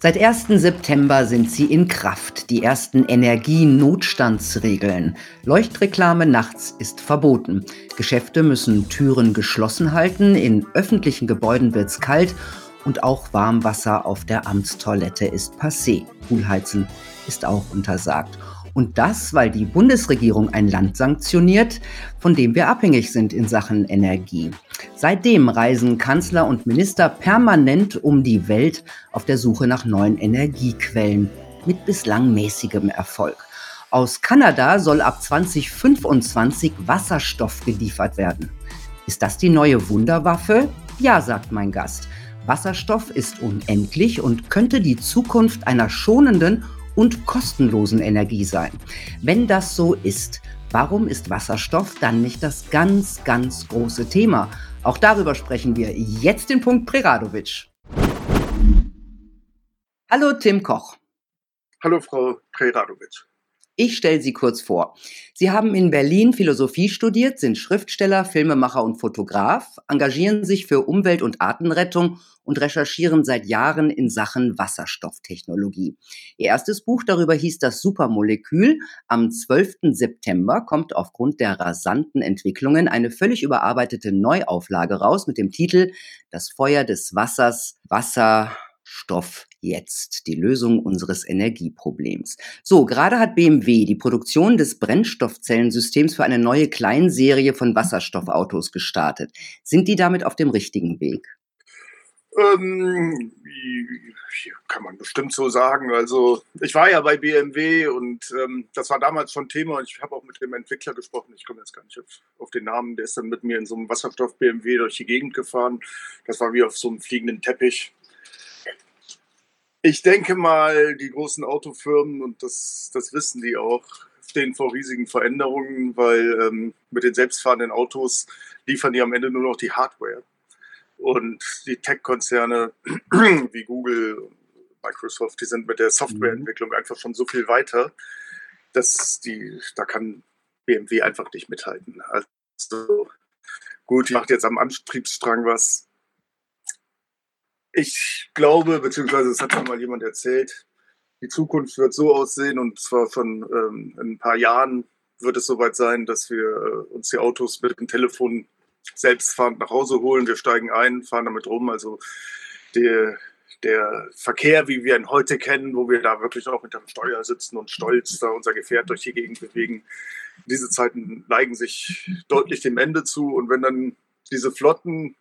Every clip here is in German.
Seit 1. September sind sie in Kraft, die ersten Energienotstandsregeln. Leuchtreklame nachts ist verboten. Geschäfte müssen Türen geschlossen halten, in öffentlichen Gebäuden wird's kalt und auch Warmwasser auf der Amtstoilette ist passé. Poolheizen ist auch untersagt. Und das, weil die Bundesregierung ein Land sanktioniert, von dem wir abhängig sind in Sachen Energie. Seitdem reisen Kanzler und Minister permanent um die Welt auf der Suche nach neuen Energiequellen mit bislang mäßigem Erfolg. Aus Kanada soll ab 2025 Wasserstoff geliefert werden. Ist das die neue Wunderwaffe? Ja, sagt mein Gast. Wasserstoff ist unendlich und könnte die Zukunft einer schonenden und kostenlosen Energie sein. Wenn das so ist, warum ist Wasserstoff dann nicht das ganz, ganz große Thema? Auch darüber sprechen wir jetzt in Punkt Preradovic. Hallo Tim Koch. Hallo Frau Preradovic. Ich stelle Sie kurz vor. Sie haben in Berlin Philosophie studiert, sind Schriftsteller, Filmemacher und Fotograf, engagieren sich für Umwelt- und Artenrettung und recherchieren seit Jahren in Sachen Wasserstofftechnologie. Ihr erstes Buch darüber hieß Das Supermolekül. Am 12. September kommt aufgrund der rasanten Entwicklungen eine völlig überarbeitete Neuauflage raus mit dem Titel Das Feuer des Wassers, Wasser, Stoff jetzt, die Lösung unseres Energieproblems. So, gerade hat BMW die Produktion des Brennstoffzellensystems für eine neue Kleinserie von Wasserstoffautos gestartet. Sind die damit auf dem richtigen Weg? Ähm, kann man bestimmt so sagen. Also ich war ja bei BMW und ähm, das war damals schon Thema und ich habe auch mit dem Entwickler gesprochen. Ich komme jetzt gar nicht auf, auf, den Namen. Der ist dann mit mir in so einem Wasserstoff-BMW durch die Gegend gefahren. Das war wie auf so einem fliegenden Teppich. Ich denke mal, die großen Autofirmen, und das, das wissen die auch, stehen vor riesigen Veränderungen, weil ähm, mit den selbstfahrenden Autos liefern die am Ende nur noch die Hardware. Und die Tech-Konzerne wie Google Microsoft, die sind mit der Softwareentwicklung einfach schon so viel weiter, dass die, da kann BMW einfach nicht mithalten. Also gut, die macht jetzt am Antriebsstrang was, ich glaube, beziehungsweise es hat schon mal jemand erzählt, die Zukunft wird so aussehen und zwar von ähm, in ein paar Jahren wird es soweit sein, dass wir äh, uns die Autos mit dem Telefon selbstfahrend nach Hause holen. Wir steigen ein, fahren damit rum. Also der, der Verkehr, wie wir ihn heute kennen, wo wir da wirklich auch hinter dem Steuer sitzen und stolz da unser Gefährt durch die Gegend bewegen, diese Zeiten neigen sich deutlich dem Ende zu. Und wenn dann diese Flotten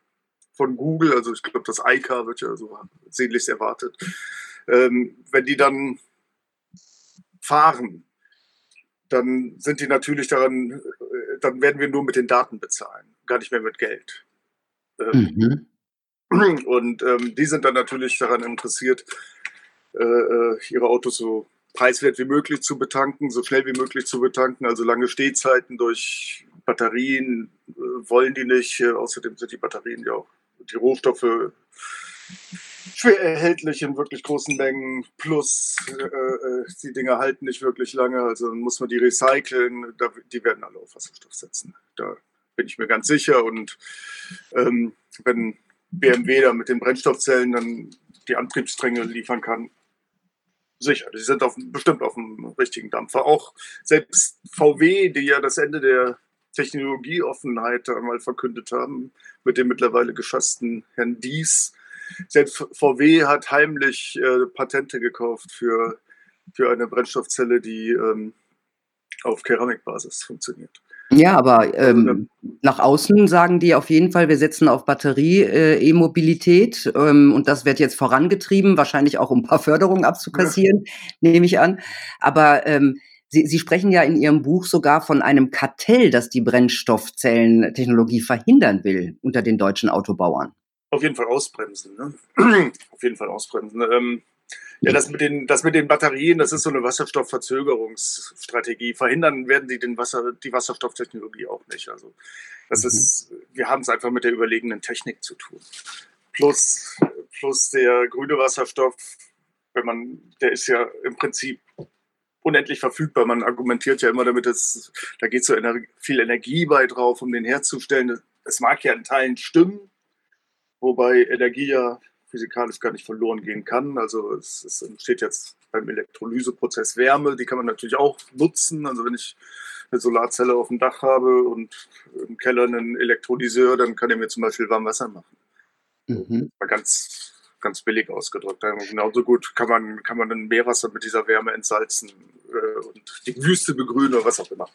von Google, also ich glaube, das ICA wird ja so sehnlichst erwartet, ähm, wenn die dann fahren, dann sind die natürlich daran, äh, dann werden wir nur mit den Daten bezahlen, gar nicht mehr mit Geld. Ähm, mhm. Und ähm, die sind dann natürlich daran interessiert, äh, äh, ihre Autos so preiswert wie möglich zu betanken, so schnell wie möglich zu betanken, also lange Stehzeiten durch Batterien äh, wollen die nicht. Äh, außerdem sind die Batterien ja auch die Rohstoffe schwer erhältlich in wirklich großen Mengen, plus äh, äh, die Dinge halten nicht wirklich lange, also muss man die recyceln, da, die werden alle auf Wasserstoff setzen. Da bin ich mir ganz sicher. Und ähm, wenn BMW da mit den Brennstoffzellen dann die Antriebsstränge liefern kann, sicher, die sind auf, bestimmt auf dem richtigen Dampfer. Auch selbst VW, die ja das Ende der Technologieoffenheit einmal verkündet haben, mit dem mittlerweile geschassten Herrn Dies. Selbst VW hat heimlich äh, Patente gekauft für, für eine Brennstoffzelle, die ähm, auf Keramikbasis funktioniert. Ja, aber ähm, nach außen sagen die auf jeden Fall, wir setzen auf Batterie-E-Mobilität äh, ähm, und das wird jetzt vorangetrieben, wahrscheinlich auch um ein paar Förderungen abzukassieren, ja. nehme ich an. Aber ähm, Sie, Sie sprechen ja in Ihrem Buch sogar von einem Kartell, das die Brennstoffzellentechnologie verhindern will unter den deutschen Autobauern. Auf jeden Fall ausbremsen. Ne? Auf jeden Fall ausbremsen. Ähm, ja, das mit, den, das mit den Batterien, das ist so eine Wasserstoffverzögerungsstrategie. Verhindern werden die den Wasser, die Wasserstofftechnologie auch nicht. Also das mhm. ist, wir haben es einfach mit der überlegenen Technik zu tun. Plus, plus der grüne Wasserstoff, wenn man, der ist ja im Prinzip unendlich verfügbar. Man argumentiert ja immer damit, dass da geht so viel Energie bei drauf, um den herzustellen. Es mag ja in Teilen stimmen, wobei Energie ja physikalisch gar nicht verloren gehen kann. Also es, es entsteht jetzt beim Elektrolyseprozess Wärme, die kann man natürlich auch nutzen. Also wenn ich eine Solarzelle auf dem Dach habe und im Keller einen Elektrolyseur, dann kann er mir zum Beispiel Warmwasser machen. Mhm. Ganz, ganz billig ausgedrückt. Genauso gut kann man, kann man ein Meerwasser mit dieser Wärme entsalzen äh, und die Wüste begrünen oder was auch immer.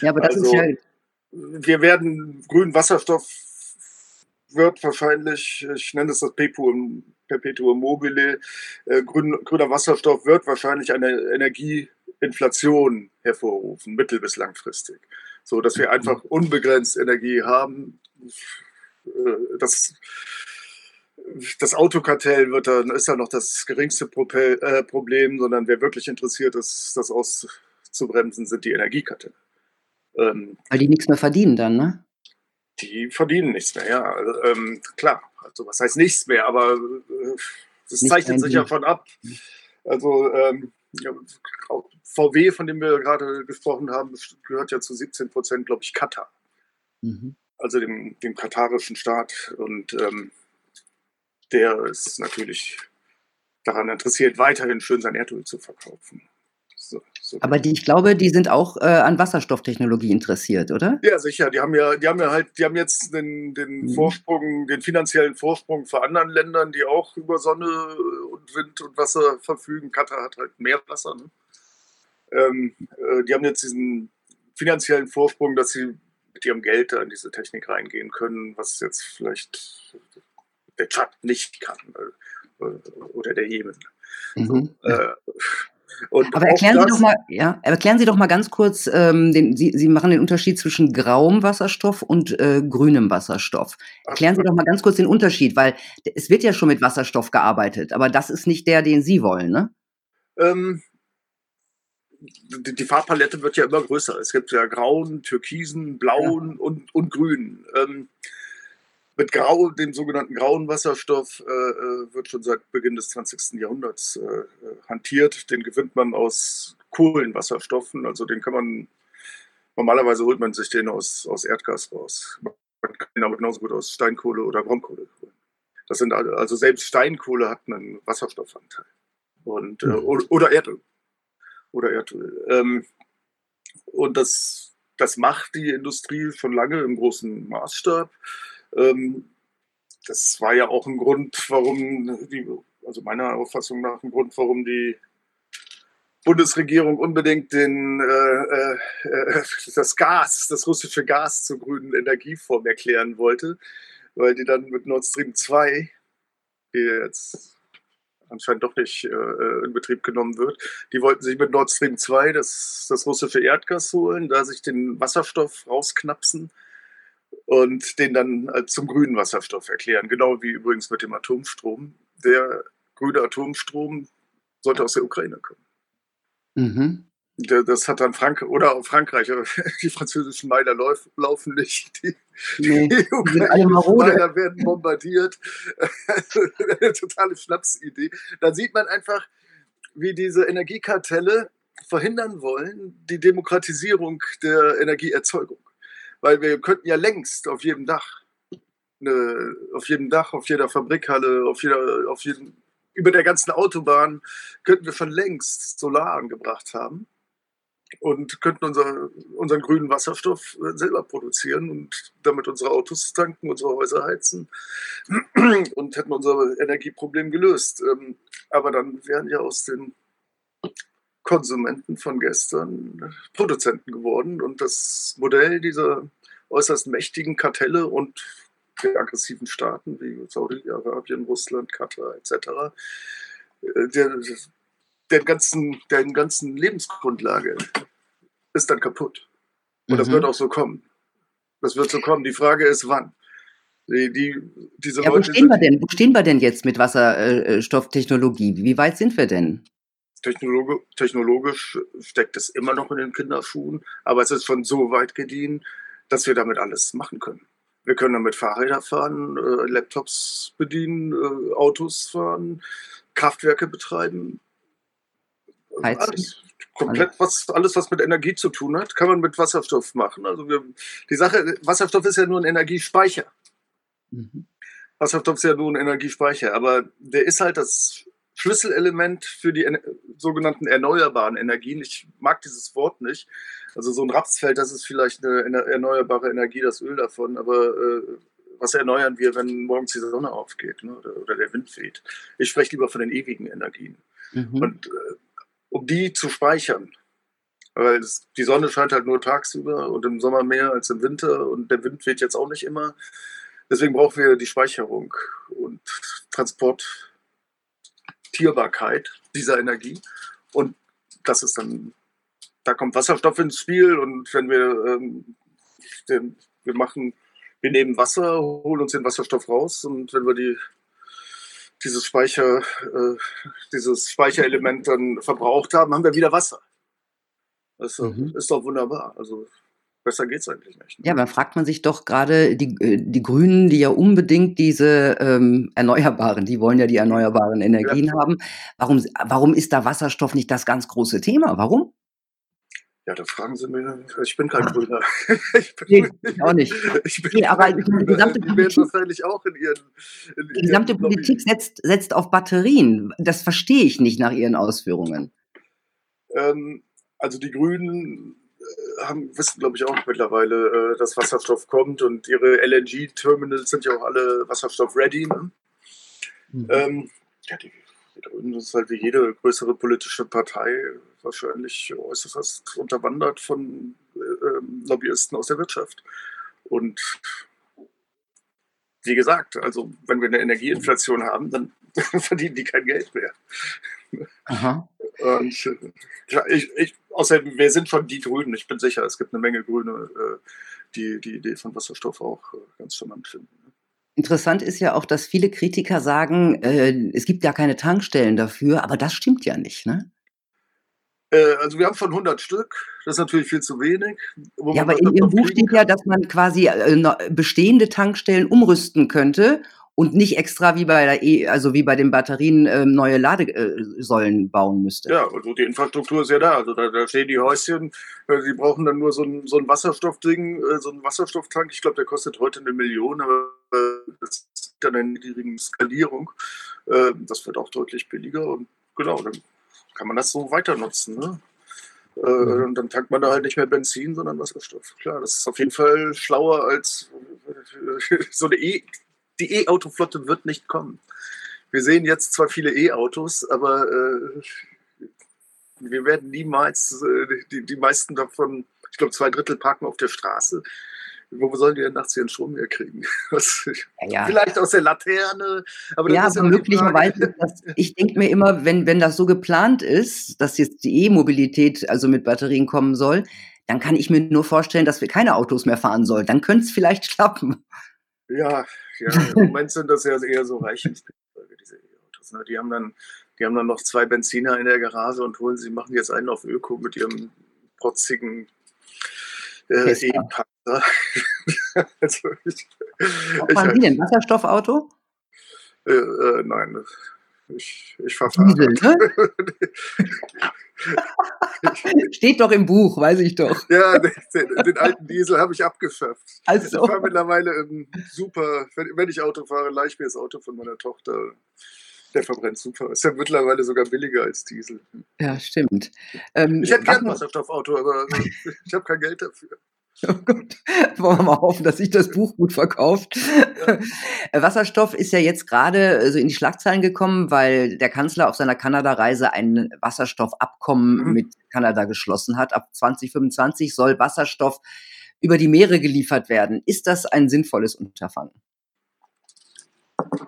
Ja, aber das also, ist ja. Wir werden grünen Wasserstoff wird wahrscheinlich, ich nenne es das Perpetuum, Perpetuum mobile, äh, grün, grüner Wasserstoff wird wahrscheinlich eine Energieinflation hervorrufen, mittel- bis langfristig. So dass wir mhm. einfach unbegrenzt Energie haben. Äh, das, das Autokartell wird dann, ist dann noch das geringste Propel, äh, Problem, sondern wer wirklich interessiert ist, das auszubremsen, sind die Energiekartelle. Ähm, Weil die nichts mehr verdienen dann, ne? die verdienen nichts mehr, ja. Also, ähm, klar, also was heißt nichts mehr, aber äh, das Nicht zeichnet sich ja von ab. Also ähm, ja, VW, von dem wir gerade gesprochen haben, gehört ja zu 17 Prozent, glaube ich, Katar. Mhm. Also dem, dem katarischen Staat. Und ähm, der ist natürlich daran interessiert, weiterhin schön sein Erdöl zu verkaufen. So, so. Aber die, ich glaube, die sind auch äh, an Wasserstofftechnologie interessiert, oder? Ja, sicher. Die haben ja, die haben ja halt, die haben jetzt den, den mhm. Vorsprung, den finanziellen Vorsprung vor anderen Ländern, die auch über Sonne und Wind und Wasser verfügen. Katar hat halt mehr Wasser. Ne? Ähm, äh, die haben jetzt diesen finanziellen Vorsprung, dass sie mit ihrem Geld da in diese Technik reingehen können, was jetzt vielleicht der Tschad nicht kann äh, oder der Jemen. Mhm. Äh, Aber erklären Sie doch mal, ja, erklären Sie doch mal ganz kurz, ähm, den, Sie, Sie machen den Unterschied zwischen grauem Wasserstoff und äh, grünem Wasserstoff. Erklären Sie doch mal ganz kurz den Unterschied, weil es wird ja schon mit Wasserstoff gearbeitet, aber das ist nicht der, den Sie wollen, ne? Ähm, die, die, Farbpalette wird ja immer größer. Es gibt ja grauen, türkisen, blauen ja. und, und grün. Ähm, mit Grau, dem sogenannten grauen Wasserstoff, äh, äh wird schon seit Beginn des 20. Jahrhunderts äh, hantiert. Den gewinnt man aus Kohlenwasserstoffen. Also den kann man, normalerweise holt man sich den aus, aus Erdgas raus. Man kann ihn aber genauso gut aus Steinkohle oder Braunkohle holen. Das sind alle, also selbst Steinkohle hat einen Wasserstoffanteil. Und, äh, mhm. oder Erdöl. Oder Erdöl. Ähm, und das, das macht die Industrie schon lange im großen Maßstab. Ähm, das war ja auch ein Grund, warum die, also meiner Auffassung nach ein Grund, warum die Bundesregierung unbedingt den, äh, äh, das Gas, das russische Gas zur grünen Energieform erklären wollte, weil die dann mit Nord Stream 2, die jetzt anscheinend doch nicht äh, in Betrieb genommen wird, die wollten sich mit Nord Stream 2 das, das russische Erdgas holen, da sich den Wasserstoff rausknapsen und den dann zum grünen Wasserstoff erklären. Genau wie übrigens mit dem Atomstrom. Der grüne Atomstrom sollte aus der Ukraine kommen. Mhm. Das hat dann Frank oder auch Frankreich, aber die französischen Meiler lauf, laufen nicht. Die, nee, die ukrainischen Meiler werden bombardiert. Eine totale Schnapsidee. Da sieht man einfach, wie diese Energiekartelle verhindern wollen, die Demokratisierung der Energieerzeugung. Weil wir könnten ja längst auf jedem Dach, eine, auf jedem Dach, auf jeder Fabrikhalle, auf jeder, auf jedem, über der ganzen Autobahn könnten wir schon längst Solar angebracht haben und könnten unser, unseren grünen Wasserstoff äh, selber produzieren und damit unsere Autos tanken, unsere Häuser heizen und hätten unser Energieproblem gelöst. Ähm, aber dann wären ja aus den Konsumenten von gestern Produzenten geworden. Und das Modell dieser äußerst mächtigen Kartelle und der aggressiven Staaten wie Saudi-Arabien, Russland, Katar etc., äh, der, der, ganzen, der ganzen Lebensgrundlage ist dann kaputt. Und mhm. das wird auch so kommen. Das wird so kommen. Die Frage ist, wann. Die, die, diese ja, wo, stehen wir denn, wo stehen wir denn jetzt mit Wasserstofftechnologie? Wie weit sind wir denn? Technologisch steckt es immer noch in den Kinderschuhen, aber es ist schon so weit gediehen, dass wir damit alles machen können. Wir können damit Fahrräder fahren, äh, Laptops bedienen, äh, Autos fahren, Kraftwerke betreiben. Alles, komplett was, alles, was mit Energie zu tun hat, kann man mit Wasserstoff machen. Also wir, die Sache, Wasserstoff ist ja nur ein Energiespeicher. Mhm. Wasserstoff ist ja nur ein Energiespeicher, aber der ist halt das Schlüsselelement für die sogenannten erneuerbaren Energien. Ich mag dieses Wort nicht. Also so ein Rapsfeld, das ist vielleicht eine erneuerbare Energie, das Öl davon, aber äh, was erneuern wir, wenn morgens die Sonne aufgeht ne, oder, oder, der Wind weht? Ich spreche lieber von den ewigen Energien. Mhm. Und äh, um die zu speichern, weil es, die Sonne scheint halt nur tagsüber und im Sommer mehr als im Winter und der Wind weht jetzt auch nicht immer. Deswegen brauchen wir die Speicherung und Transportierbarkeit dieser Energie. Und das ist dann, da kommt Wasserstoff ins Spiel und wenn wir, ähm, den, wir machen, wir nehmen Wasser, holen uns den Wasserstoff raus und wenn wir die dieses Speicher, äh, dieses Speicherelement dann verbraucht haben, haben wir wieder Wasser. Das mhm. ist doch wunderbar. Also besser geht es eigentlich nicht. Ne? Ja, dann fragt man sich doch gerade die, äh, die Grünen, die ja unbedingt diese ähm, erneuerbaren, die wollen ja die erneuerbaren Energien ja. haben. Warum, warum ist da Wasserstoff nicht das ganz große Thema? Warum? Ja, da fragen Sie mich. Ich bin kein Grüner. Ich bin, nee, ich auch nicht. Ich bin nee, aber die gesamte Politik, wahrscheinlich auch in Ihren. In die gesamte ihren Politik setzt, setzt auf Batterien. Das verstehe ich nicht nach Ihren Ausführungen. Ähm, also die Grünen haben, wissen, glaube ich, auch mittlerweile, äh, dass Wasserstoff kommt und ihre LNG-Terminals sind ja auch alle Wasserstoff-ready. Ne? Mhm. Ähm, ja, die, die ist halt wie jede größere politische Partei wahrscheinlich äußerst unterwandert von äh, Lobbyisten aus der Wirtschaft. Und wie gesagt, also wenn wir eine Energieinflation haben, dann verdienen die kein Geld mehr. Aha. Und ich, ich, außerdem, wir sind schon die Grünen. Ich bin sicher, es gibt eine Menge Grüne, äh, die die Idee von Wasserstoff auch äh, ganz charmant finden. Interessant ist ja auch, dass viele Kritiker sagen, äh, es gibt ja keine Tankstellen dafür, aber das stimmt ja nicht, ne? Also wir haben von 100 Stück, das ist natürlich viel zu wenig. ja, aber in Ihrem Buch steht ja, dass man quasi bestehende Tankstellen umrüsten könnte und nicht extra wie bei der e also wie bei den Batterien äh, neue Ladesäulen bauen müsste. Ja, also die Infrastruktur ist ja da. Also da, da stehen die Häuschen, äh, die brauchen dann nur so ein, so ein Wasserstoffding, äh, so einen Wasserstofftank. Ich glaube, der kostet heute eine Million, aber äh, das ist dann eine niedrige Skalierung. Äh, das wird auch deutlich billiger und genau, dann kann man das so weiter nutzen. Ne? Äh. Und dann tankt man da halt nicht mehr Benzin, sondern Wasserstoff. Klar, das ist auf jeden Fall schlauer als äh, so eine E. Die E-Auto-Flotte wird nicht kommen. Wir sehen jetzt zwar viele E-Autos, aber äh, wir werden niemals, äh, die, die meisten davon, ich glaube, zwei Drittel parken auf der Straße wo sollen die denn nachts ihren Strom herkriegen? ja. Vielleicht aus der Laterne. Aber ja, aber möglicherweise, das, ich denke mir immer, wenn, wenn das so geplant ist, dass jetzt die E-Mobilität also mit Batterien kommen soll, dann kann ich mir nur vorstellen, dass wir keine Autos mehr fahren sollen. Dann könnte es vielleicht klappen. Ja, ja, im Moment sind das ja eher so Reichensfahrzeuge, diese E-Autos. Ne? Die haben dann die haben dann noch zwei Benziner in der Garage und holen sie machen jetzt einen auf Öko mit ihrem protzigen äh, E-Pack also ich, Was fahren Sie denn? Wasserstoffauto? Äh, äh, nein, ich, ich fahre Fahrrad. Ne? Steht doch im Buch, weiß ich doch. Ja, den, den alten Diesel habe ich abgeschafft. Also. Ich fahre mittlerweile ein super, wenn, wenn ich Auto fahre, leih ich mir das Auto von meiner Tochter. Der verbrennt super. Ist ja mittlerweile sogar billiger als Diesel. Ja, stimmt. Ähm, ich hätte gern ein Wasserstoffauto, aber ich habe kein Geld dafür. Oh Gott, wollen wir mal hoffen, dass sich das Buch gut verkauft. Wasserstoff ist ja jetzt gerade äh, so in die Schlagzeilen gekommen, weil der Kanzler auf seiner Kanada-Reise ein Wasserstoffabkommen mhm. mit Kanada geschlossen hat. Ab 2025 soll Wasserstoff über die Meere geliefert werden. Ist das ein sinnvolles Unterfangen?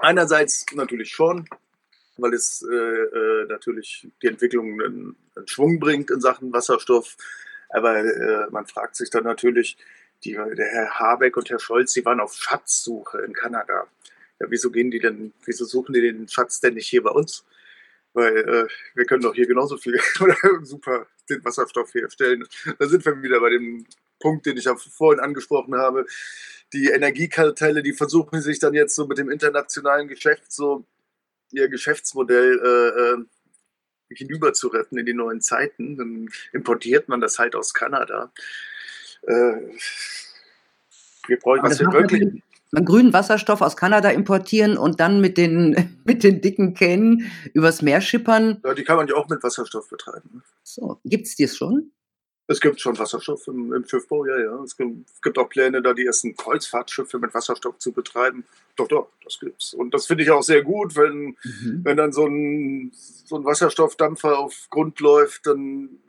Einerseits natürlich schon, weil es äh, äh natürlich die Entwicklung einen, einen Schwung bringt in Sachen Wasserstoff. Aber äh, man fragt sich dann natürlich, die, der Herr Habeck und Herr Scholz, die waren auf Schatzsuche in Kanada. Ja, wieso gehen die denn, wieso suchen die den Schatz denn nicht hier bei uns? Weil äh, wir können doch hier genauso viel super den Wasserstoff herstellen. Da sind wir wieder bei dem Punkt, den ich ja vorhin angesprochen habe. Die Energiekartelle, die versuchen sich dann jetzt so mit dem internationalen Geschäft so ihr Geschäftsmodell äh, äh hinüber zu retten in die neuen Zeiten. Dann importiert man das halt aus Kanada. Äh, wir brauchen, was wir wirklich. man grünen Wasserstoff aus Kanada importieren und dann mit den, mit den dicken Kähnen übers Meer schippern. Ja, die kann man ja auch mit Wasserstoff betreiben. Ne? So, gibt es das schon? Es gibt schon Wasserstoff im, im Schiffbau, ja, ja. Es gibt, auch Pläne, da die ersten Kreuzfahrtschiffe mit Wasserstoff zu betreiben. Doch, doch, das gibt's. Und das finde ich auch sehr gut, wenn, mhm. wenn dann so ein, so ein Wasserstoffdampfer auf Grund läuft, dann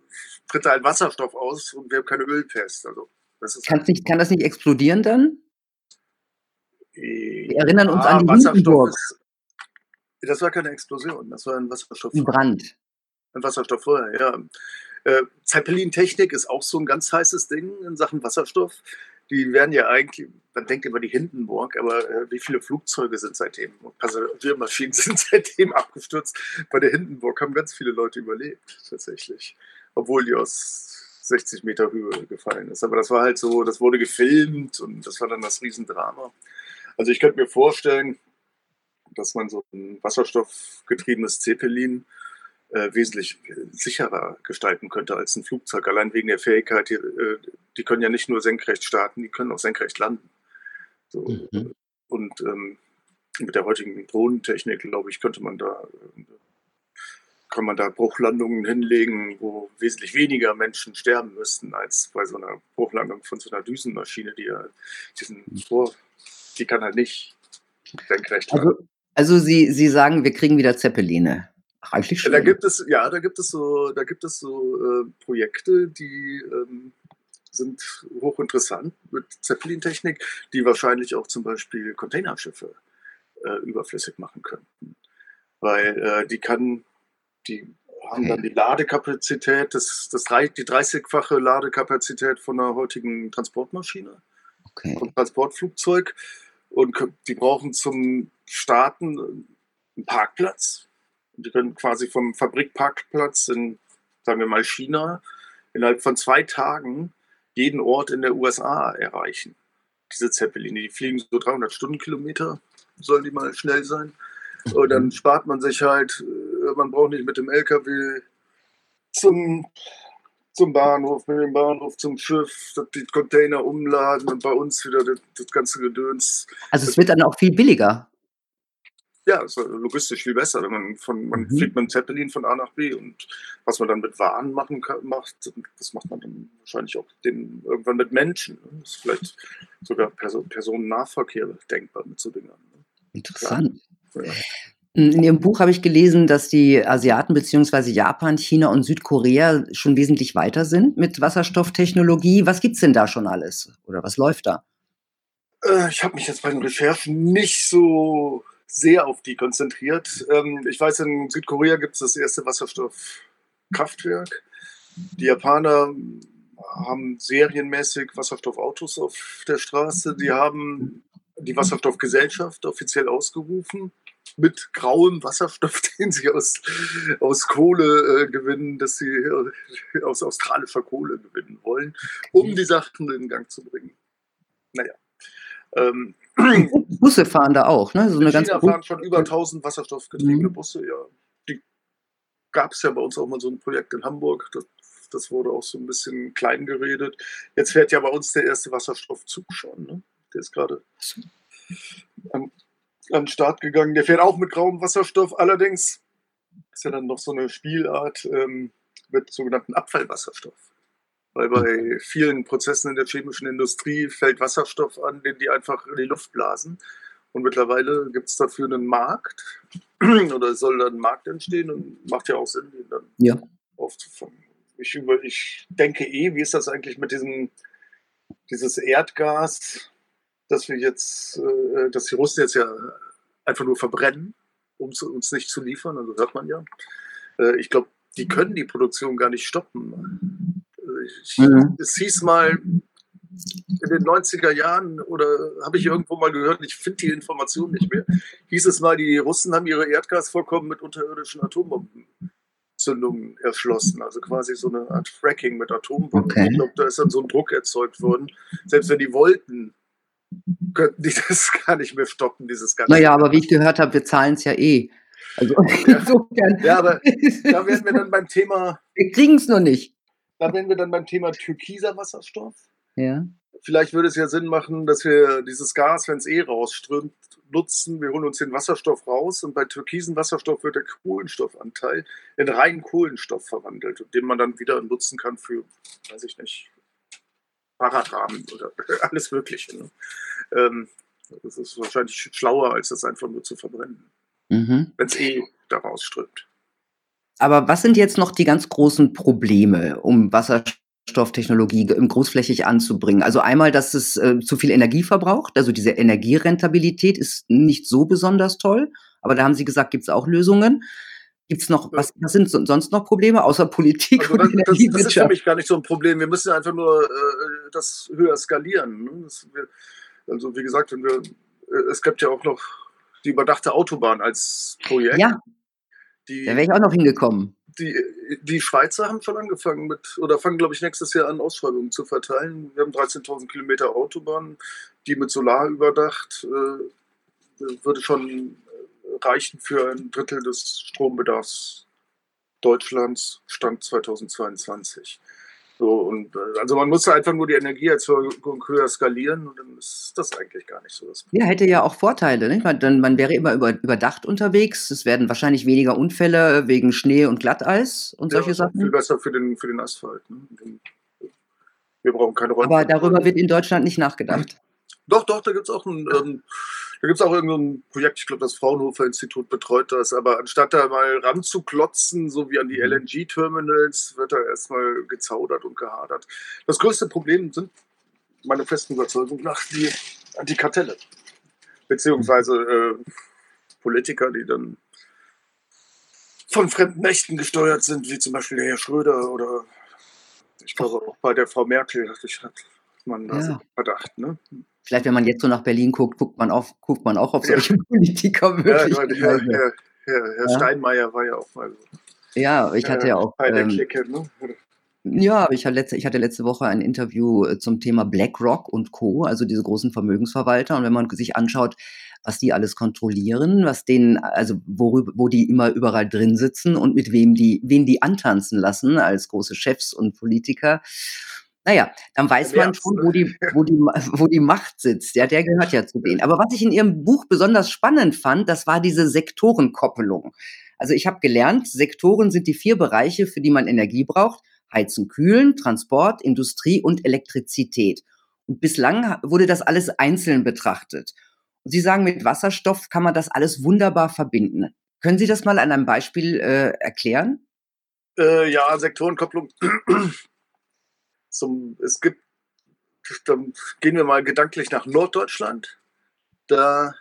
tritt da ein Wasserstoff aus und wir haben keine Ölpest. Also, das ist halt nicht, kann das nicht explodieren dann? Wir erinnern uns ja, an die Wasserstoff ist, Das war keine Explosion, das war ein Wasserstoff. Ein Brand. Ein Wasserstofffeuer, ja. Äh, Zeppelin-Technik ist auch so ein ganz heißes Ding in Sachen Wasserstoff. Die werden ja eigentlich, man denkt über die Hindenburg, aber äh, wie viele Flugzeuge sind seitdem, Passagiermaschinen sind seitdem abgestürzt. Bei der Hindenburg haben ganz viele Leute überlebt, tatsächlich. Obwohl die aus 60 Meter Höhe gefallen ist. Aber das war halt so, das wurde gefilmt und das war dann das Riesendrama. Also ich könnte mir vorstellen, dass man so ein wasserstoffgetriebenes Zeppelin äh, wesentlich sicherer gestalten könnte als ein Flugzeug. Allein wegen der Fähigkeit, die, äh, die können ja nicht nur senkrecht starten, die können auch senkrecht landen. So. Mhm. Und ähm, mit der heutigen Drohnentechnik, glaube ich, könnte man da kann man da Bruchlandungen hinlegen, wo wesentlich weniger Menschen sterben müssten, als bei so einer Bruchlandung von so einer Düsenmaschine, die ja diesen Vor, die kann halt nicht senkrecht also, also Sie, Sie sagen, wir kriegen wieder Zeppeline. Ach, eigentlich schon. Da gibt es, ja, da gibt es so, da gibt es so äh, Projekte, die ähm, sind hochinteressant mit Zeppelin-Technik, die wahrscheinlich auch zum Beispiel Containerschiffe äh, überflüssig machen könnten. Weil äh, die kann, die haben dann die Ladekapazität, das, das, die 30-fache Ladekapazität von einer heutigen Transportmaschine, okay. vom Transportflugzeug. Und die brauchen zum Starten einen Parkplatz, die können quasi vom Fabrikparkplatz in, sagen wir mal, China innerhalb von zwei Tagen jeden Ort in der USA erreichen. Diese Zeppeline, die fliegen so 300 Stundenkilometer, sollen die mal schnell sein. Und dann mhm. spart man sich halt, äh, man braucht nicht mit dem LKW zum, zum Bahnhof, mit dem Bahnhof zum Schiff, die Container umladen und bei uns wieder das, das ganze Gedöns. Also es wird dann auch viel billiger ja, ist logistisch viel besser. Wenn man von, man mhm. fliegt mit einem Zeppelin von A nach B und was man dann mit Waren machen kann, macht, das macht man dann wahrscheinlich auch den, irgendwann mit Menschen. Ne? Das ist vielleicht sogar Person, Personennahverkehr denkbar mit so Dingen. Ne? Interessant. Ja. In Ihrem Buch habe ich gelesen, dass die Asiaten bzw. Japan, China und Südkorea schon wesentlich weiter sind mit Wasserstofftechnologie. Was gibt es denn da schon alles? Oder was läuft da? Äh, ich habe mich jetzt bei den Recherchen nicht so sehr auf die konzentriert. Ähm, ich weiß, in Südkorea gibt es das erste Wasserstoffkraftwerk. Die Japaner haben serienmäßig Wasserstoffautos auf der Straße. Die haben die Wasserstoffgesellschaft offiziell ausgerufen mit grauem Wasserstoff, den sie aus, aus Kohle äh, gewinnen, dass sie äh, aus australischer Kohle gewinnen wollen, um die Sachen in Gang zu bringen. Naja. Ähm, Busse fahren da auch, ne? So eine China ganze fahren schon über 1000 wasserstoffgetriebene mhm. Busse, ja. Die gab es ja bei uns auch mal so ein Projekt in Hamburg. Das, das, wurde auch so ein bisschen klein geredet. Jetzt fährt ja bei uns der erste Wasserstoffzug schon, ne? Der ist gerade an, an den Start gegangen. Der fährt auch mit grauem Wasserstoff. Allerdings ist ja dann noch so eine Spielart ähm, mit sogenannten Abfallwasserstoff. Weil bei vielen Prozessen in der chemischen Industrie fällt Wasserstoff an, den die einfach in die Luft blasen. Und mittlerweile gibt es dafür einen Markt oder es soll dann ein Markt entstehen und macht ja auch Sinn, den dann ja. aufzufangen. Ich, über, ich denke eh, wie ist das eigentlich mit diesem dieses Erdgas, das wir jetzt, äh, dass die Russen jetzt ja einfach nur verbrennen, um uns nicht zu liefern, also hört man ja. Äh, ich glaube, die können die Produktion gar nicht stoppen. Ich, mhm. Es hieß mal in den 90er Jahren, oder habe ich irgendwo mal gehört, ich finde die Information nicht mehr, hieß es mal, die Russen haben ihre Erdgasvorkommen mit unterirdischen Atombombenzündungen erschlossen. Also quasi so eine Art Fracking mit Atombomben. Okay. Ich glaube, da ist dann so ein Druck erzeugt worden. Selbst wenn die wollten, könnten die das gar nicht mehr stoppen, dieses ganze. Naja, aber wie ich gehört habe, wir zahlen es ja eh. Also, ja. ja, aber da werden wir dann beim Thema. Wir kriegen es nur nicht. Da wären wir dann beim Thema türkiser Wasserstoff. Ja. vielleicht würde es ja Sinn machen, dass wir dieses Gas, wenn es eh rausströmt, nutzen. Wir holen uns den Wasserstoff raus und bei türkisen Wasserstoff wird der Kohlenstoffanteil in reinen Kohlenstoff verwandelt, den man dann wieder nutzen kann für, weiß ich nicht, Fahrradrahmen oder alles Mögliche. Ne? Ähm, das ist wahrscheinlich schlauer, als das einfach nur zu verbrennen. Mhm. Wenn es eh daraus strömt. Aber was sind jetzt noch die ganz großen Probleme, um Wasserstofftechnologie großflächig anzubringen? Also einmal, dass es äh, zu viel Energie verbraucht, also diese Energierentabilität ist nicht so besonders toll, aber da haben Sie gesagt, gibt es auch Lösungen. Gibt es noch, was, was, sind sonst noch Probleme außer Politik also das, und das, das ist für mich gar nicht so ein Problem. Wir müssen einfach nur äh, das höher skalieren. Ne? Das, wir, also wie gesagt, wir, äh, es gibt ja auch noch die überdachte Autobahn als Projekt. Ja, die, da wäre ich auch noch hingekommen. Die, die Schweizer haben schon angefangen mit, oder fangen, glaube ich, nächstes Jahr an, Ausschreibungen zu verteilen. Wir haben 13.000 Kilometer Autobahn, die mit Solar überdacht, äh, würde schon reichen für ein Drittel des Strombedarfs Deutschlands, Stand 2022. So, und, äh, also man muss einfach nur die Energieerzeugung höher skalieren und dann ist das eigentlich gar nicht so. Das ja, hätte ja auch Vorteile. Nicht? Man, dann, man wäre immer über, überdacht unterwegs. Es werden wahrscheinlich weniger Unfälle wegen Schnee und Glatteis und solche ja, Sachen. Viel besser für den, für den Asphalt. Ne? Wir brauchen keine Räume. Aber darüber wird in Deutschland nicht nachgedacht. Doch, doch, da gibt es auch ein, ähm, da gibt's auch irgendein Projekt, ich glaube, das Fraunhofer Institut betreut das, aber anstatt da mal ranzuklotzen, so wie an die mhm. LNG-Terminals, wird da erstmal gezaudert und gehadert. Das größte Problem sind, meine festen Überzeugung nach, die Antikartelle. Beziehungsweise äh, Politiker, die dann von fremden Mächten gesteuert sind, wie zum Beispiel der Herr Schröder oder ich glaube auch bei der Frau Merkel hat man da ja. Verdacht. Ne? Vielleicht, wenn man jetzt so nach Berlin guckt, guckt man, auf, guckt man auch auf solche ja. Politiker wirklich. Ja, Herr, Herr, Herr Steinmeier war ja auch mal so. Ja, ich hatte ja auch. Bei der ähm, Clique, ne? Ja, ich hatte, letzte, ich hatte letzte Woche ein Interview äh, zum Thema BlackRock und Co., also diese großen Vermögensverwalter. Und wenn man sich anschaut, was die alles kontrollieren, was denen, also worüber, wo die immer überall drin sitzen und mit wem die, wen die antanzen lassen als große Chefs und Politiker, naja, dann weiß man schon, wo die, wo, die, wo die Macht sitzt. Ja, der gehört ja zu denen. Aber was ich in Ihrem Buch besonders spannend fand, das war diese Sektorenkoppelung. Also ich habe gelernt, Sektoren sind die vier Bereiche, für die man Energie braucht. Heizen, Kühlen, Transport, Industrie und Elektrizität. Und bislang wurde das alles einzeln betrachtet. Und Sie sagen, mit Wasserstoff kann man das alles wunderbar verbinden. Können Sie das mal an einem Beispiel äh, erklären? Äh, ja, Sektorenkopplung zum, es gibt, dann gehen wir mal gedanklich nach Norddeutschland. Da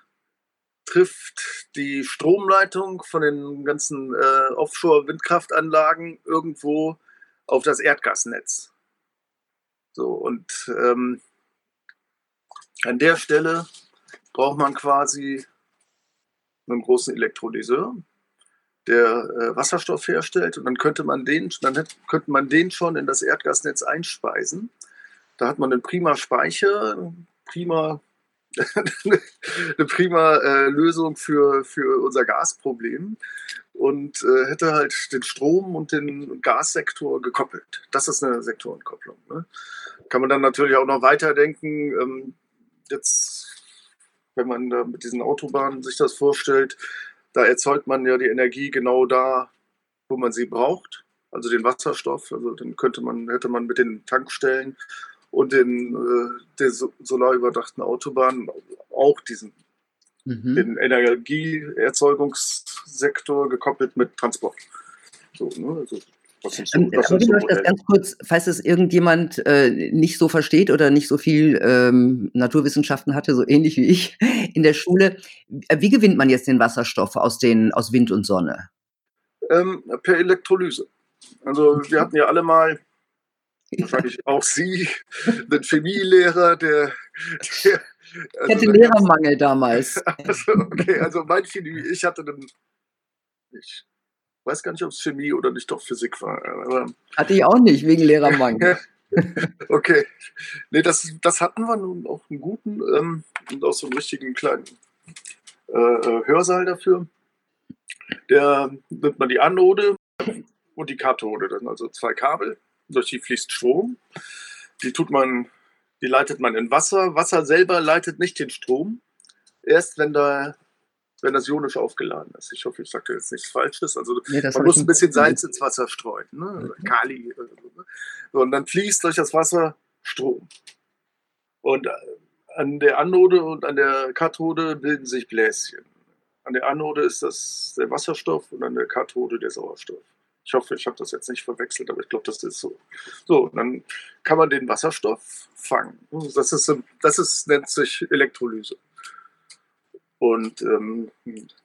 trifft die Stromleitung von den ganzen äh, Offshore-Windkraftanlagen irgendwo auf das Erdgasnetz. So, und ähm, an der Stelle braucht man quasi einen großen Elektrolyseur der äh, Wasserstoff herstellt und dann könnte man den, dann hätte, könnte man den schon in das Erdgasnetz einspeisen. Da hat man einen prima Speicher, prima, eine prima äh, Lösung für, für unser Gasproblem und äh, hätte halt den Strom und den Gassektor gekoppelt. Das ist eine Sektorenkopplung. Ne? Kann man dann natürlich auch noch weiterdenken. Ähm, jetzt, wenn man da mit diesen Autobahnen sich das vorstellt, da erzeugt man ja die Energie genau da, wo man sie braucht, also den Wasserstoff. Also dann könnte man, hätte man mit den Tankstellen und den äh, der solarüberdachten Autobahnen auch diesen mhm. den Energieerzeugungssektor gekoppelt mit Transport. So, ne? also was so, ähm, das so das ganz kurz, falls es irgendjemand äh, nicht so versteht oder nicht so viel ähm, Naturwissenschaften hatte, so ähnlich wie ich in der Schule. Äh, wie gewinnt man jetzt den Wasserstoff aus, den, aus Wind und Sonne? Ähm, per Elektrolyse. Also wir hatten ja alle mal, wahrscheinlich auch Sie, den Chemielehrer, der, der also, ich hatte Lehrermangel damals. Also, okay, also mein Chemie, ich hatte einen, ich weiß gar nicht, ob es Chemie oder nicht doch Physik war. Aber Hatte ich auch nicht, wegen Lehrermangel. okay. Nee, das, das hatten wir nun auch einen guten ähm, und auch so einen richtigen kleinen äh, äh, Hörsaal dafür. Der nimmt man die Anode und die Kathode, dann also zwei Kabel, durch die fließt Strom. Die tut man Die leitet man in Wasser. Wasser selber leitet nicht den Strom. Erst wenn da wenn das ionisch aufgeladen ist. Ich hoffe, ich sage jetzt nichts Falsches. Also nee, man muss ein bisschen Salz ins Wasser streuen, ne? Mhm. Kali. So, ne? und dann fließt durch das Wasser Strom. Und äh, an der Anode und an der Kathode bilden sich Bläschen. An der Anode ist das der Wasserstoff und an der Kathode der Sauerstoff. Ich hoffe, ich habe das jetzt nicht verwechselt, aber ich glaube, das ist so. So, dann kann man den Wasserstoff fangen. Das, ist, das ist, nennt sich Elektrolyse. Und ähm,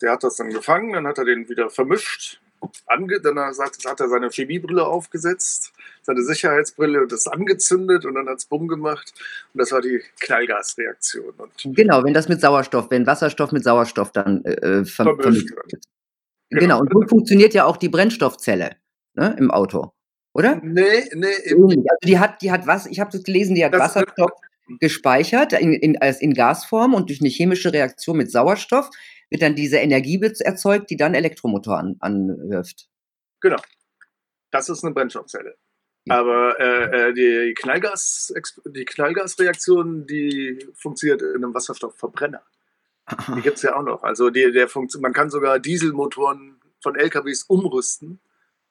der hat das dann gefangen, dann hat er den wieder vermischt. Ange dann hat er seine Chemiebrille aufgesetzt, seine Sicherheitsbrille und das angezündet und dann hat es Bumm gemacht. Und das war die Knallgasreaktion. Und genau, wenn das mit Sauerstoff, wenn Wasserstoff mit Sauerstoff dann äh, äh ver vermischt wird. Genau. genau, und so funktioniert ja auch die Brennstoffzelle ne, im Auto, oder? Nee, nee. Also die hat, die hat was, ich habe das gelesen, die hat das Wasserstoff gespeichert in, in, als in Gasform und durch eine chemische Reaktion mit Sauerstoff wird dann diese Energie erzeugt, die dann Elektromotor an, anwirft. Genau. Das ist eine Brennstoffzelle. Aber äh, äh die, Knallgas, die Knallgasreaktion, die funktioniert in einem Wasserstoffverbrenner. Die gibt es ja auch noch. Also die, der man kann sogar Dieselmotoren von LKWs umrüsten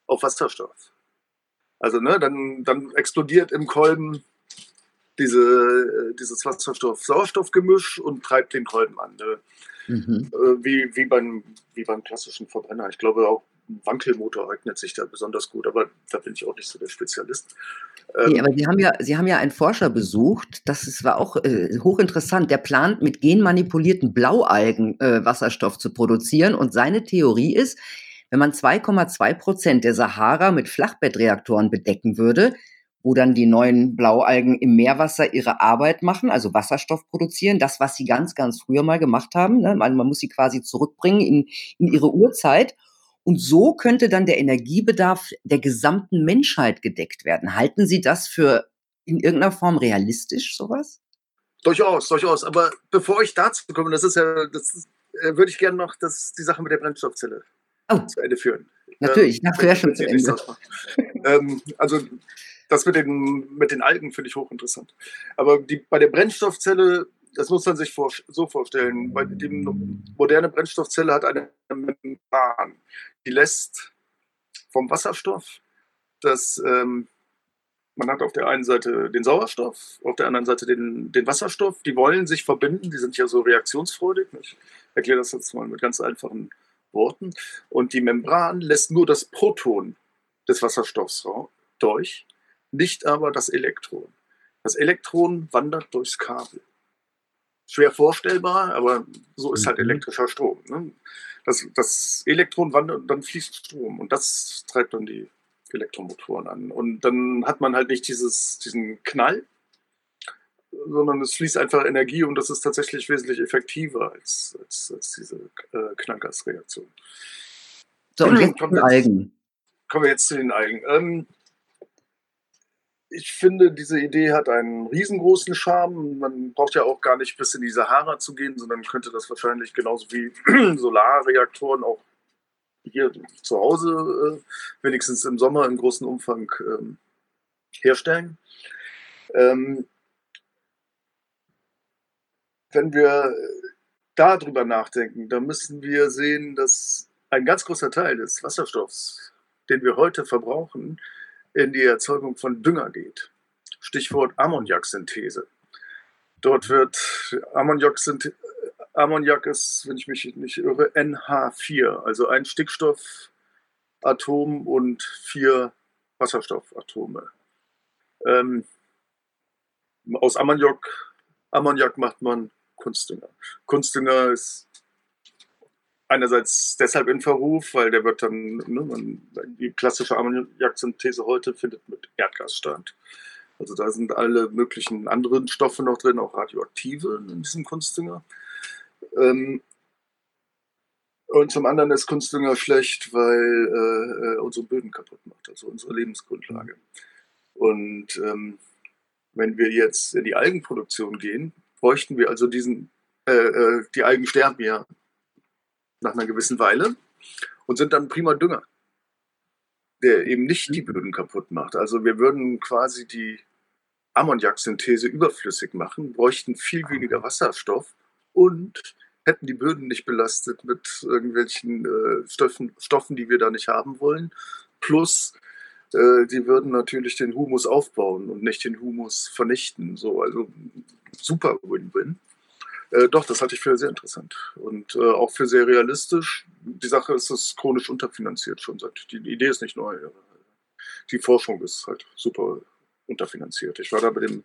auf Wasserstoff. Also ne, dann, dann explodiert im Kolben diese, äh, dieses Wasserstoff-Sauerstoff-Gemisch und treibt den Kolben an. Ne? Mhm. Äh, wie, wie, beim, wie beim klassischen Verbrenner. Ich glaube auch ein Wankelmotor eignet sich da besonders gut, aber da bin ich auch nicht so der Spezialist. Nee, ähm, aber Sie haben ja, Sie haben ja einen Forscher besucht, das ist, war auch äh, hochinteressant, der plant mit genmanipulierten Blaualgen äh, Wasserstoff zu produzieren und seine Theorie ist, wenn man 2,2 Prozent der Sahara mit Flachbettreaktoren bedecken würde, wo dann die neuen Blaualgen im Meerwasser ihre Arbeit machen, also Wasserstoff produzieren, das, was sie ganz, ganz früher mal gemacht haben. Ne? Man, man muss sie quasi zurückbringen in, in ihre Urzeit. Und so könnte dann der Energiebedarf der gesamten Menschheit gedeckt werden. Halten Sie das für in irgendeiner Form realistisch, sowas? Durchaus, durchaus. Aber bevor ich dazu komme, das ist ja, das ist, äh, würde ich gerne noch das, die Sache mit der Brennstoffzelle oh. zu Ende führen. Natürlich, ähm, dachte ja schon zu Ende. ähm, also das mit den, mit den Algen finde ich hochinteressant. Aber die, bei der Brennstoffzelle, das muss man sich vor, so vorstellen, weil die moderne Brennstoffzelle hat eine Membran, die lässt vom Wasserstoff das, ähm, man hat auf der einen Seite den Sauerstoff, auf der anderen Seite den, den Wasserstoff, die wollen sich verbinden, die sind ja so reaktionsfreudig. Ich erkläre das jetzt mal mit ganz einfachen Worten. Und die Membran lässt nur das Proton des Wasserstoffs durch nicht aber das Elektron. Das Elektron wandert durchs Kabel. Schwer vorstellbar, aber so ist halt mhm. elektrischer Strom. Ne? Das, das Elektron wandert und dann fließt Strom und das treibt dann die Elektromotoren an. Und dann hat man halt nicht dieses, diesen Knall, sondern es fließt einfach Energie und das ist tatsächlich wesentlich effektiver als, als, als diese äh, Knallgasreaktion. So, und jetzt kommen, wir jetzt, kommen wir jetzt zu den Algen. Ähm, ich finde, diese Idee hat einen riesengroßen Charme. Man braucht ja auch gar nicht bis in die Sahara zu gehen, sondern könnte das wahrscheinlich genauso wie Solarreaktoren auch hier zu Hause, äh, wenigstens im Sommer im großen Umfang ähm, herstellen. Ähm, wenn wir darüber nachdenken, dann müssen wir sehen, dass ein ganz großer Teil des Wasserstoffs, den wir heute verbrauchen, in die Erzeugung von Dünger geht. Stichwort Ammoniaksynthese. Dort wird Ammoniak, Ammoniak ist, wenn ich mich nicht irre, NH4, also ein Stickstoffatom und vier Wasserstoffatome. Ähm, aus Ammoniak, Ammoniak macht man Kunstdünger. Kunstdünger ist einerseits deshalb in Verruf, weil der wird dann, ne, man, die klassische Ammoniaksynthese heute findet mit Erdgas statt. Also da sind alle möglichen anderen Stoffe noch drin, auch radioaktive in diesem Kunstdünger. Ähm, und zum anderen ist Kunstdünger schlecht, weil äh, unsere Böden kaputt macht, also unsere Lebensgrundlage. Und ähm, wenn wir jetzt in die Algenproduktion gehen, bräuchten wir also diesen, äh, äh die Algen sterben ja nach einer gewissen Weile und sind dann prima Dünger, der eben nicht die Böden kaputt macht. Also wir würden quasi die Ammoniaksynthese überflüssig machen, bräuchten viel weniger Wasserstoff und hätten die Böden nicht belastet mit irgendwelchen äh, Stoffen, Stoffen, die wir da nicht haben wollen. Plus, äh, die würden natürlich den Humus aufbauen und nicht den Humus vernichten. So, also super Win-Win. Äh, doch, das halte ich für sehr interessant und äh, auch für sehr realistisch. Die Sache ist, es chronisch unterfinanziert schon seit. Die Idee ist nicht neu. Die Forschung ist halt super unterfinanziert. Ich war da bei dem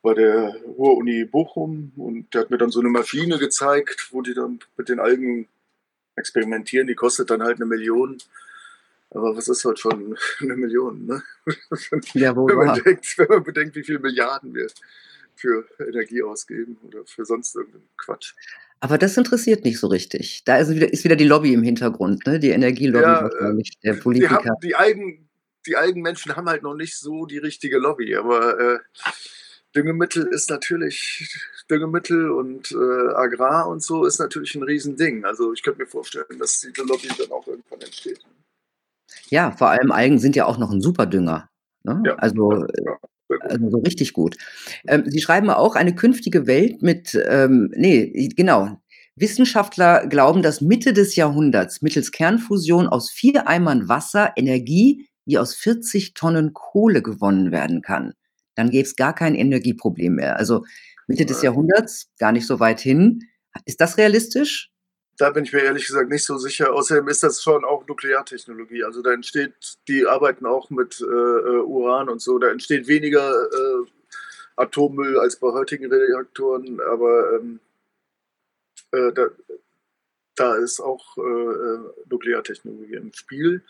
bei der Ruhr-Uni Bochum und der hat mir dann so eine Maschine gezeigt, wo die dann mit den Algen experimentieren. Die kostet dann halt eine Million. Aber was ist halt schon eine Million? Ne? Ja, wo wenn, man bedenkt, wenn man bedenkt, wie viele Milliarden wir für Energie ausgeben oder für sonst irgendeinen Quatsch. Aber das interessiert nicht so richtig. Da ist wieder, ist wieder die Lobby im Hintergrund, ne? die Energielobby ja, wahrscheinlich, der Politiker. Die, haben, die, Eigen, die Eigenmenschen haben halt noch nicht so die richtige Lobby, aber äh, Düngemittel ist natürlich, Düngemittel und äh, Agrar und so ist natürlich ein Riesending. Also ich könnte mir vorstellen, dass diese Lobby dann auch irgendwann entsteht. Ja, vor allem Algen sind ja auch noch ein Superdünger. Ne? Ja, also, ja, also so richtig gut. Ähm, Sie schreiben auch eine künftige Welt mit, ähm, nee, genau. Wissenschaftler glauben, dass Mitte des Jahrhunderts mittels Kernfusion aus vier Eimern Wasser Energie wie aus 40 Tonnen Kohle gewonnen werden kann. Dann gäbe es gar kein Energieproblem mehr. Also Mitte des Jahrhunderts, gar nicht so weit hin. Ist das realistisch? Da bin ich mir ehrlich gesagt nicht so sicher. Außerdem ist das schon auch Nukleartechnologie. Also da entsteht, die arbeiten auch mit äh, äh, Uran und so, da entsteht weniger äh, Atommüll als bei heutigen Reaktoren, aber ähm, äh, da, da, ist auch äh, äh, Nukleartechnologie im Spiel.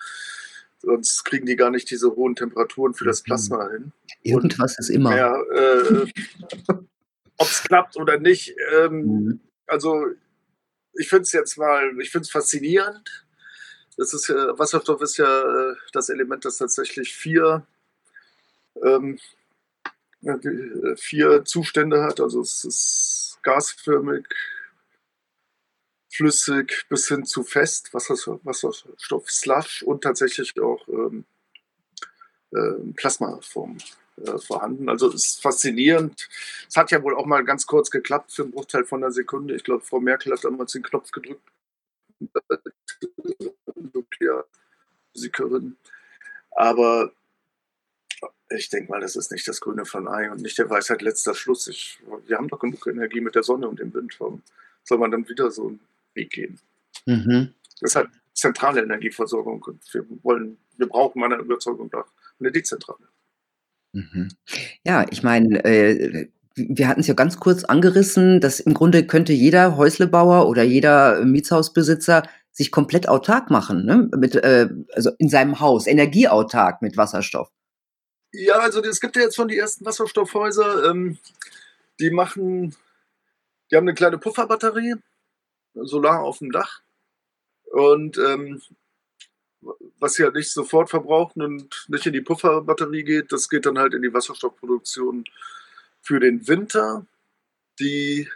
Sonst kriegen die gar nicht diese hohen Temperaturen für das Plasma hin. Irgendwas und, ist immer. Ja, Ob es klappt oder nicht. Ähm, mhm. Also ich finde es jetzt mal, ich finde es faszinierend. Das ist ja, Wasserstoff ist ja äh, das Element, das tatsächlich vier, ähm, äh, vier Zustände hat. Also es ist gasförmig, flüssig bis hin zu fest, Wasserstoff, Wasserstoff Slush und tatsächlich auch ähm, äh, Plasmaform äh, vorhanden. Also es ist faszinierend. Es hat ja wohl auch mal ganz kurz geklappt für einen Bruchteil von einer Sekunde. Ich glaube, Frau Merkel hat damals den Knopf gedrückt. Nuklearphysikerin. Aber ich denke mal, das ist nicht das Grüne von Ei und nicht der Weisheit letzter Schluss. Ich, wir haben doch genug Energie mit der Sonne und dem Wind. Warum soll man dann wieder so einen Weg gehen? Mhm. Das ist halt zentrale Energieversorgung und wir wollen, wir brauchen meiner Überzeugung nach eine dezentrale. Mhm. Ja, ich meine, äh, wir hatten es ja ganz kurz angerissen, dass im Grunde könnte jeder Häuslebauer oder jeder Mietshausbesitzer sich komplett autark machen, ne? mit, äh, also in seinem Haus, energieautark mit Wasserstoff. Ja, also es gibt ja jetzt schon die ersten Wasserstoffhäuser, ähm, die machen, die haben eine kleine Pufferbatterie, Solar auf dem Dach und ähm, was sie halt nicht sofort verbrauchen und nicht in die Pufferbatterie geht, das geht dann halt in die Wasserstoffproduktion für den Winter. Die,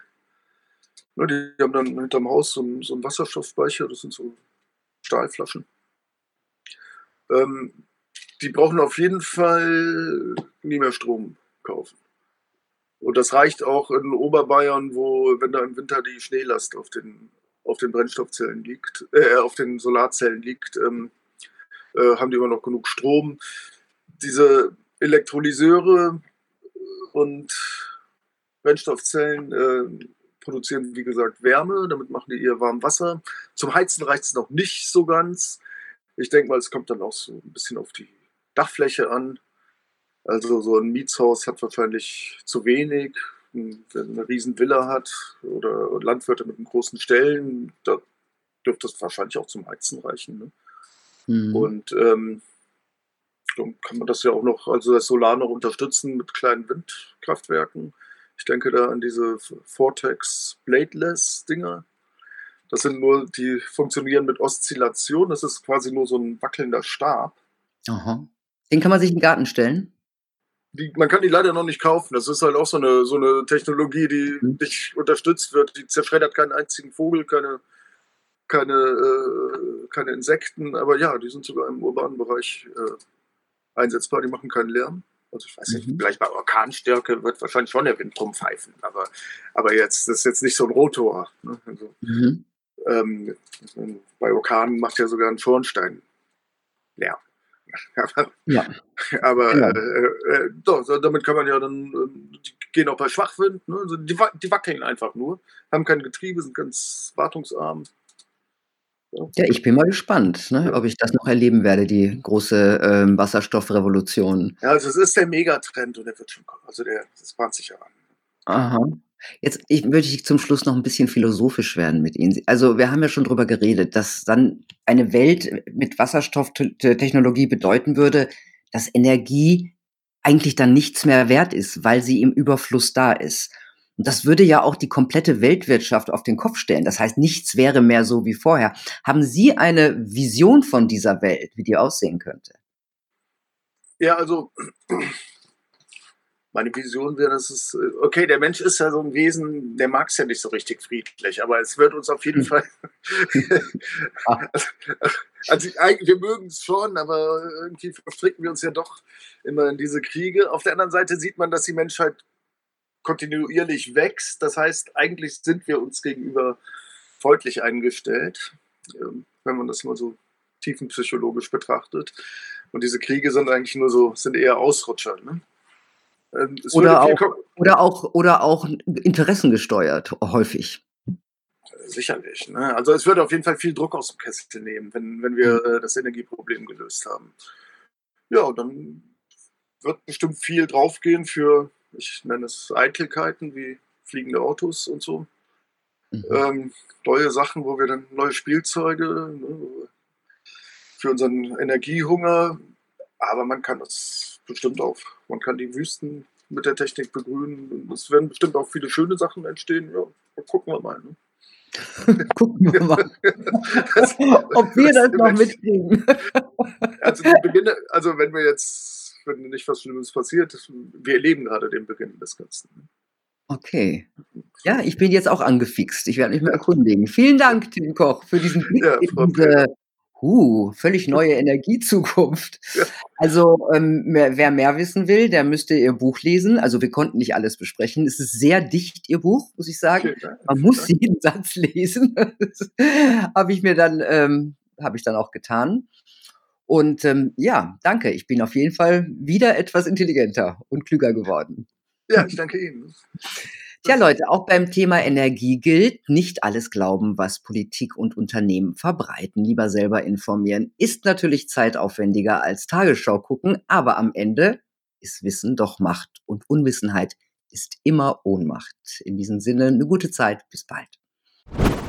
ne, die haben dann hinterm Haus so, so einen Wasserstoffspeicher, das sind so Stahlflaschen. Ähm, die brauchen auf jeden Fall nie mehr Strom kaufen. Und das reicht auch in Oberbayern, wo, wenn da im Winter die Schneelast auf den auf den Brennstoffzellen liegt, äh, auf den Solarzellen liegt, ähm, äh, haben die immer noch genug Strom. Diese Elektrolyseure und Brennstoffzellen äh, produzieren, wie gesagt, Wärme, damit machen die ihr warm Wasser. Zum Heizen reicht es noch nicht so ganz. Ich denke mal, es kommt dann auch so ein bisschen auf die Dachfläche an. Also so ein Mietshaus hat wahrscheinlich zu wenig eine riesen Villa hat oder Landwirte mit einem großen Stellen, da dürfte es wahrscheinlich auch zum Heizen reichen. Ne? Mhm. Und ähm, dann kann man das ja auch noch, also das Solar noch unterstützen mit kleinen Windkraftwerken. Ich denke da an diese Vortex Bladeless Dinger. Das sind nur, die funktionieren mit Oszillation. Das ist quasi nur so ein wackelnder Stab. Aha. Den kann man sich in den Garten stellen? Die, man kann die leider noch nicht kaufen. Das ist halt auch so eine, so eine Technologie, die mhm. nicht unterstützt wird. Die zerschreddert keinen einzigen Vogel, keine, keine, äh, keine Insekten. Aber ja, die sind sogar im urbanen Bereich äh, einsetzbar. Die machen keinen Lärm. Also ich weiß nicht, mhm. vielleicht bei Orkanstärke wird wahrscheinlich schon der Wind rumpfeifen, aber, aber jetzt, das ist jetzt nicht so ein Rotor. Ne? Also, mhm. ähm, bei Orkanen macht ja sogar ein Schornstein Lärm. aber, ja. aber ja. Äh, äh, doch, damit kann man ja dann, äh, die gehen auch bei Schwachwind, ne? also die, die wackeln einfach nur, haben kein Getriebe, sind ganz wartungsarm. Ja, ich bin mal gespannt, ne, ob ich das noch erleben werde, die große ähm, Wasserstoffrevolution. Ja, also es ist der Megatrend und der wird schon kommen. Also der das bahnt sich heran. Aha. Jetzt ich, möchte ich zum Schluss noch ein bisschen philosophisch werden mit Ihnen. Also wir haben ja schon drüber geredet, dass dann eine Welt mit Wasserstofftechnologie bedeuten würde, dass Energie eigentlich dann nichts mehr wert ist, weil sie im Überfluss da ist. Und das würde ja auch die komplette Weltwirtschaft auf den Kopf stellen. Das heißt, nichts wäre mehr so wie vorher. Haben Sie eine Vision von dieser Welt, wie die aussehen könnte? Ja, also meine Vision wäre, dass es, okay, der Mensch ist ja so ein Wesen, der mag es ja nicht so richtig friedlich, aber es wird uns auf jeden hm. Fall, also wir mögen es schon, aber irgendwie verstricken wir uns ja doch immer in diese Kriege. Auf der anderen Seite sieht man, dass die Menschheit kontinuierlich wächst. Das heißt, eigentlich sind wir uns gegenüber freundlich eingestellt, ähm, wenn man das mal so tiefenpsychologisch betrachtet. Und diese Kriege sind eigentlich nur so, sind eher Ausrutscher. Ne? Ähm, oder, auch, oder, auch, oder auch interessengesteuert, häufig. Sicherlich. Ne? Also es würde auf jeden Fall viel Druck aus dem Kessel nehmen, wenn, wenn wir hm. äh, das Energieproblem gelöst haben. Ja, dann wird bestimmt viel draufgehen für ich nenne es Eitelkeiten wie fliegende Autos und so. Mhm. Ähm, neue Sachen, wo wir dann neue Spielzeuge ne, für unseren Energiehunger, aber man kann das bestimmt auch, man kann die Wüsten mit der Technik begrünen. Es werden bestimmt auch viele schöne Sachen entstehen. Ja, gucken wir mal. Ne? Gucken wir mal, das, ob wir das, das noch mitkriegen. Also, Beginne, also wenn wir jetzt wenn nicht was Schlimmes passiert. Wir erleben gerade den Beginn des Ganzen. Okay. Ja, ich bin jetzt auch angefixt. Ich werde mich mal erkundigen. Vielen Dank, Tim Koch, für diesen Blick ja, in diese uh, völlig neue Energiezukunft. Ja. Also, ähm, wer mehr wissen will, der müsste Ihr Buch lesen. Also, wir konnten nicht alles besprechen. Es ist sehr dicht, Ihr Buch, muss ich sagen. Man muss jeden Satz lesen. habe ich mir dann, ähm, habe ich dann auch getan. Und ähm, ja, danke. Ich bin auf jeden Fall wieder etwas intelligenter und klüger geworden. Ja, ich danke Ihnen. Tja, Leute, auch beim Thema Energie gilt, nicht alles glauben, was Politik und Unternehmen verbreiten. Lieber selber informieren. Ist natürlich zeitaufwendiger als Tagesschau gucken, aber am Ende ist Wissen doch Macht und Unwissenheit ist immer Ohnmacht. In diesem Sinne, eine gute Zeit. Bis bald.